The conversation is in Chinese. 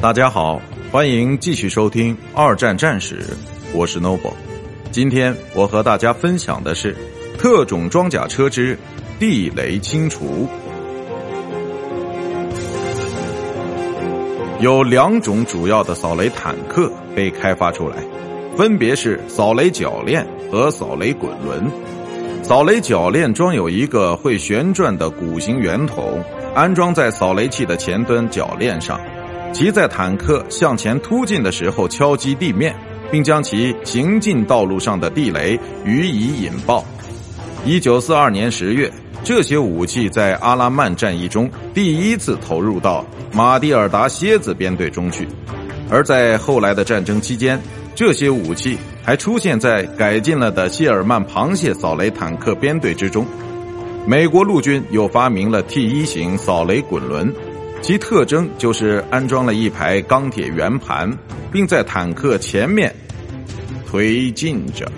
大家好，欢迎继续收听《二战战史》，我是 Noble。今天我和大家分享的是特种装甲车之地雷清除。有两种主要的扫雷坦克被开发出来，分别是扫雷铰链和扫雷滚轮。扫雷铰链装有一个会旋转的鼓形圆筒，安装在扫雷器的前端铰链上。其在坦克向前突进的时候敲击地面，并将其行进道路上的地雷予以引爆。一九四二年十月，这些武器在阿拉曼战役中第一次投入到马蒂尔达蝎子编队中去，而在后来的战争期间，这些武器还出现在改进了的谢尔曼螃蟹扫雷坦克编队之中。美国陆军又发明了 T 一型扫雷滚轮。其特征就是安装了一排钢铁圆盘，并在坦克前面推进着。